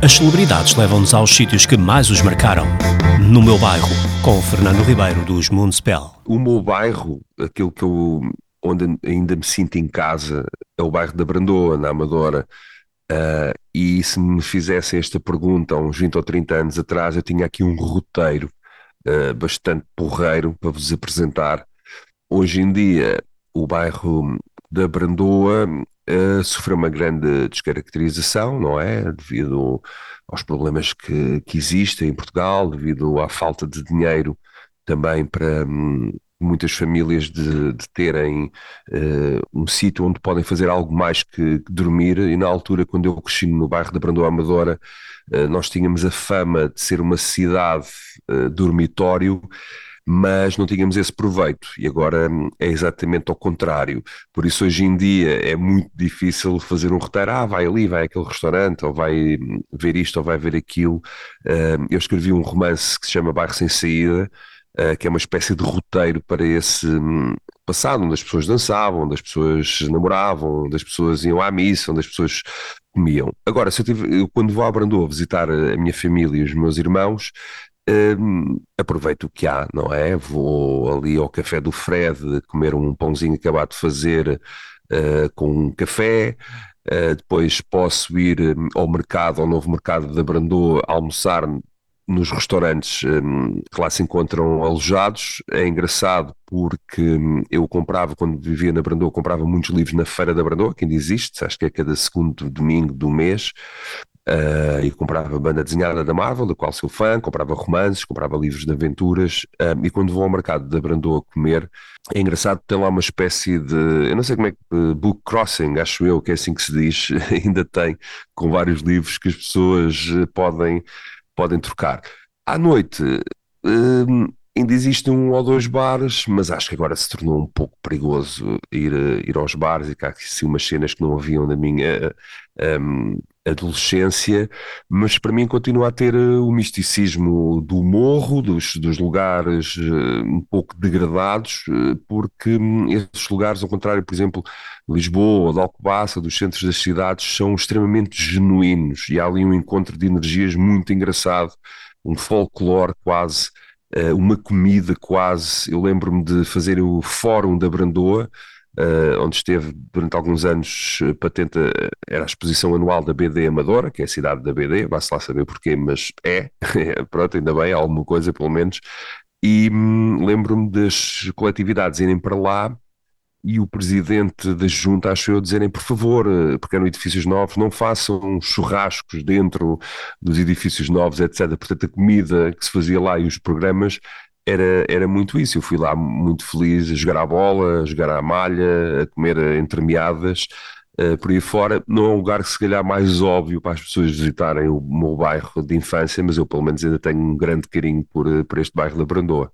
As celebridades levam-nos aos sítios que mais os marcaram. No meu bairro, com o Fernando Ribeiro dos Moonspell. O meu bairro, aquilo que eu onde ainda me sinto em casa, é o bairro da Brandoa, na Amadora. Uh, e se me fizessem esta pergunta há uns 20 ou 30 anos atrás, eu tinha aqui um roteiro uh, bastante porreiro para vos apresentar. Hoje em dia, o bairro da Brandoa uh, sofreu uma grande descaracterização, não é? Devido aos problemas que, que existem em Portugal, devido à falta de dinheiro também para hum, muitas famílias de, de terem uh, um sítio onde podem fazer algo mais que, que, dormir. E na altura, quando eu cresci no bairro da Brandoa Amadora, uh, nós tínhamos a fama de ser uma cidade dormitório mas não tínhamos esse proveito e agora hum, é exatamente ao contrário. Por isso, hoje em dia é muito difícil fazer um roteiro. Ah, vai ali, vai àquele restaurante, ou vai hum, ver isto, ou vai ver aquilo. Hum, eu escrevi um romance que se chama Bairro Sem Saída, que é uma espécie de roteiro para esse passado, onde as pessoas dançavam, onde as pessoas namoravam, onde as pessoas iam à missa, onde as pessoas comiam. Agora, se eu, tive, eu quando vou a Brandoa visitar a minha família e os meus irmãos, um, aproveito o que há, não é? Vou ali ao café do Fred comer um pãozinho acabado de fazer uh, com um café. Uh, depois posso ir hum, ao mercado, ao novo mercado da Brandoa, almoçar nos restaurantes um, que lá se encontram alojados. É engraçado porque um, eu comprava, quando vivia na Brandoa, comprava muitos livros na Feira da Brandoa, que ainda existe, acho que é cada segundo domingo do mês. Uh, e comprava banda desenhada da Marvel, da qual sou fã, comprava romances, comprava livros de aventuras, uh, e quando vou ao mercado da Brandoa comer, é engraçado, tem lá uma espécie de, eu não sei como é que, uh, book crossing, acho eu, que é assim que se diz, ainda tem, com vários livros que as pessoas podem, podem trocar. À noite, ainda existem um ou dois bares, mas acho que agora se tornou um pouco perigoso ir, ir aos bares e cá assim umas cenas que não haviam na minha um, adolescência, mas para mim continua a ter eh, o misticismo do morro, dos, dos lugares uh, um pouco degradados, uh, porque um, esses lugares, ao contrário, por exemplo, Lisboa, de Alcobaça, dos centros das cidades, são extremamente genuínos e há ali um encontro de energias muito engraçado, um folclore quase uma comida quase. Eu lembro-me de fazer o Fórum da Brandoa, uh, onde esteve durante alguns anos eh, patente, era a exposição anual da BD Amadora, que é a cidade da BD, vai-se lá saber porquê, mas é, pronto, ainda bem, alguma coisa pelo menos. E hum, lembro-me das coletividades irem para lá e o presidente da junta, acho eu, dizerem, por favor, eh, porque eram edifícios novos, não façam churrascos dentro dos edifícios novos, etc. Portanto, a comida que se fazia lá e os programas era, era muito isso. Eu fui lá muito feliz a jogar à bola, a jogar à malha, a comer entremeadas. Uh, por aí fora, não é um lugar que se calhar mais óbvio para as pessoas visitarem o meu bairro de infância, mas eu pelo menos ainda tenho um grande carinho por, por este bairro da Brandoa.